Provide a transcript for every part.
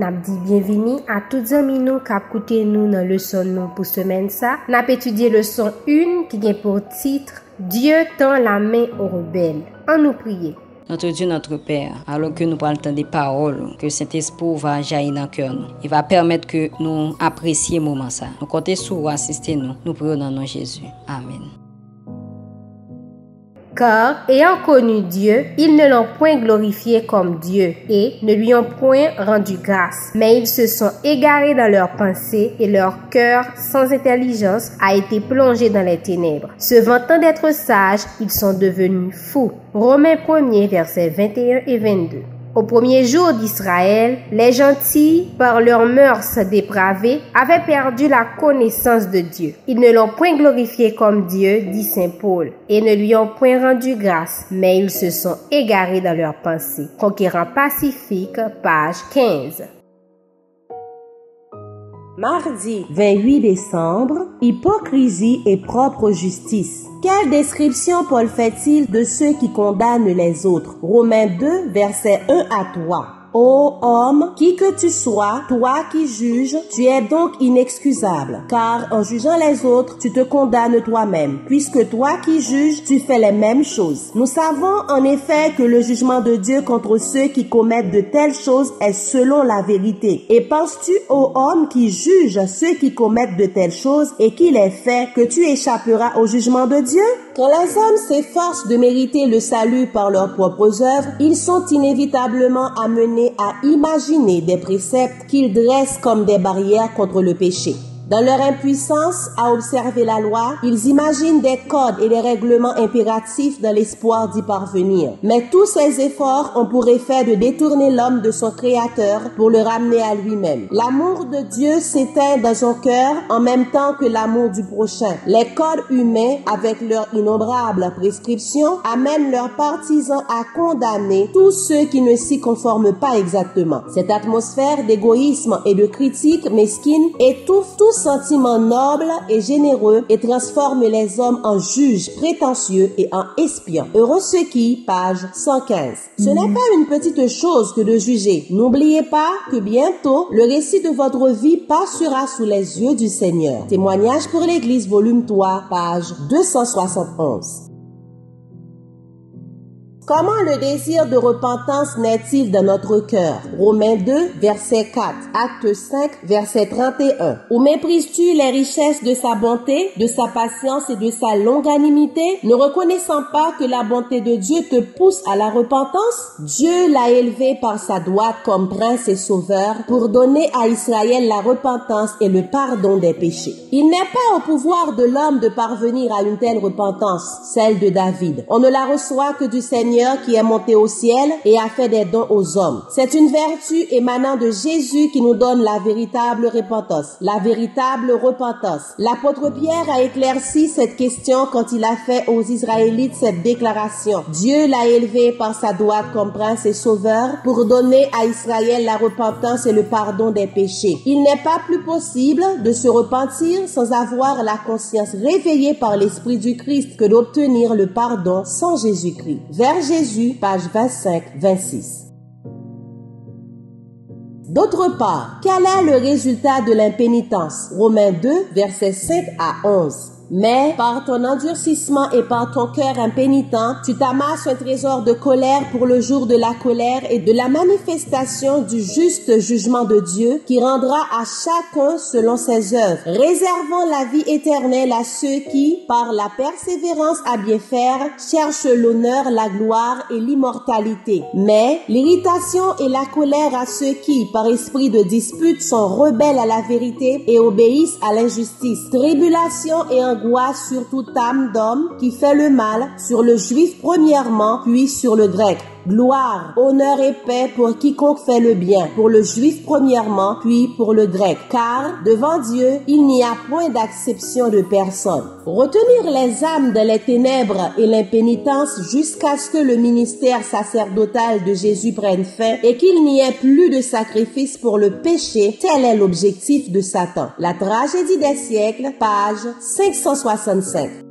nap di bienvini a tout zami nou kap koute nou nan leson nou pou semen sa. Nap etudye leson 1 ki gen pou titre Dieu tan la men ou rebel. An nou priye. Notre Dieu, notre Père, alors que nous parlons des paroles, que cet esprit va jaillir dans le cœur. nous. Il va permettre que nous apprécions le moment ça. Nous comptons sur vous, assistez-nous. Nous prions dans le nom de Jésus. Amen. Car, ayant connu Dieu, ils ne l'ont point glorifié comme Dieu et ne lui ont point rendu grâce. Mais ils se sont égarés dans leurs pensées et leur cœur, sans intelligence, a été plongé dans les ténèbres. Se vantant d'être sages, ils sont devenus fous. Romains 1er, versets 21 et 22. Au premier jour d'Israël, les gentils, par leurs mœurs dépravées, avaient perdu la connaissance de Dieu. Ils ne l'ont point glorifié comme Dieu, dit Saint Paul, et ne lui ont point rendu grâce, mais ils se sont égarés dans leurs pensées. Conquérant pacifique, page 15. Mardi 28 décembre, hypocrisie et propre justice. Quelle description Paul fait-il de ceux qui condamnent les autres? Romains 2, versets 1 à 3. Ô homme, qui que tu sois, toi qui juges, tu es donc inexcusable, car en jugeant les autres, tu te condamnes toi-même, puisque toi qui juges, tu fais les mêmes choses. Nous savons en effet que le jugement de Dieu contre ceux qui commettent de telles choses est selon la vérité. Et penses-tu, ô homme qui juge ceux qui commettent de telles choses et qui les fait, que tu échapperas au jugement de Dieu? Quand les hommes s'efforcent de mériter le salut par leurs propres œuvres, ils sont inévitablement amenés à imaginer des préceptes qu'ils dressent comme des barrières contre le péché. Dans leur impuissance à observer la loi, ils imaginent des codes et des règlements impératifs dans l'espoir d'y parvenir. Mais tous ces efforts ont pour effet de détourner l'homme de son créateur pour le ramener à lui-même. L'amour de Dieu s'éteint dans son cœur en même temps que l'amour du prochain. Les codes humains, avec leurs innombrables prescriptions, amènent leurs partisans à condamner tous ceux qui ne s'y conforment pas exactement. Cette atmosphère d'égoïsme et de critique mesquine étouffe tous sentiments nobles et généreux et transforme les hommes en juges prétentieux et en espions. Heureux ceux qui, page 115. Ce n'est pas une petite chose que de juger. N'oubliez pas que bientôt, le récit de votre vie passera sous les yeux du Seigneur. Témoignage pour l'Église, volume 3, page 271. Comment le désir de repentance naît-il dans notre cœur? Romains 2, verset 4, Acte 5, verset 31. Ou méprises-tu les richesses de sa bonté, de sa patience et de sa longanimité, ne reconnaissant pas que la bonté de Dieu te pousse à la repentance? Dieu l'a élevé par sa droite comme prince et sauveur pour donner à Israël la repentance et le pardon des péchés. Il n'est pas au pouvoir de l'homme de parvenir à une telle repentance, celle de David. On ne la reçoit que du Seigneur qui est monté au ciel et a fait des dons aux hommes. C'est une vertu émanant de Jésus qui nous donne la véritable repentance, la véritable repentance. L'apôtre Pierre a éclairci cette question quand il a fait aux Israélites cette déclaration. Dieu l'a élevé par sa droite comme prince et sauveur pour donner à Israël la repentance et le pardon des péchés. Il n'est pas plus possible de se repentir sans avoir la conscience réveillée par l'Esprit du Christ que d'obtenir le pardon sans Jésus-Christ. Jésus, page 25-26. D'autre part, quel est le résultat de l'impénitence? Romains 2, versets 5 à 11. Mais par ton endurcissement et par ton cœur impénitent, tu t'amasses un trésor de colère pour le jour de la colère et de la manifestation du juste jugement de Dieu qui rendra à chacun selon ses œuvres, réservant la vie éternelle à ceux qui, par la persévérance à bien faire, cherchent l'honneur, la gloire et l'immortalité. Mais l'irritation et la colère à ceux qui, par esprit de dispute, sont rebelles à la vérité et obéissent à l'injustice. Tribulation et angoisse sur toute âme d'homme qui fait le mal, sur le juif premièrement, puis sur le grec. Gloire, honneur et paix pour quiconque fait le bien, pour le juif premièrement, puis pour le grec. Car devant Dieu, il n'y a point d'acception de personne. Retenir les âmes dans les ténèbres et l'impénitence jusqu'à ce que le ministère sacerdotal de Jésus prenne fin et qu'il n'y ait plus de sacrifice pour le péché, tel est l'objectif de Satan. La tragédie des siècles, page 565.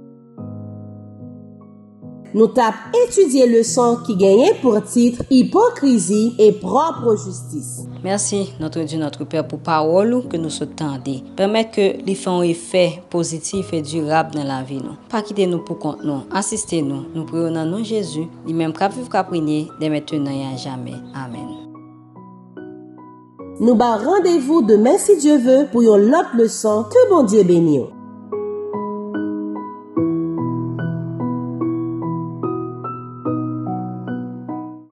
Nou tap etudye le son ki genyen pou titre Hipokrizi e propre justis. Mersi notre Dieu, notre Père pou parolou ke nou se tende. Permet ke li fè an efè pozitif e durab nan la vi non. nou. Pa kite nou pou kont nou, asiste nou, nou priyo nan nou Jésus, li menm kap viv kap rinye, demete nan yan jamè. Amen. Nou ba randevou demen si Dieu vè pou yon lot le son ke bon Dieu benyo.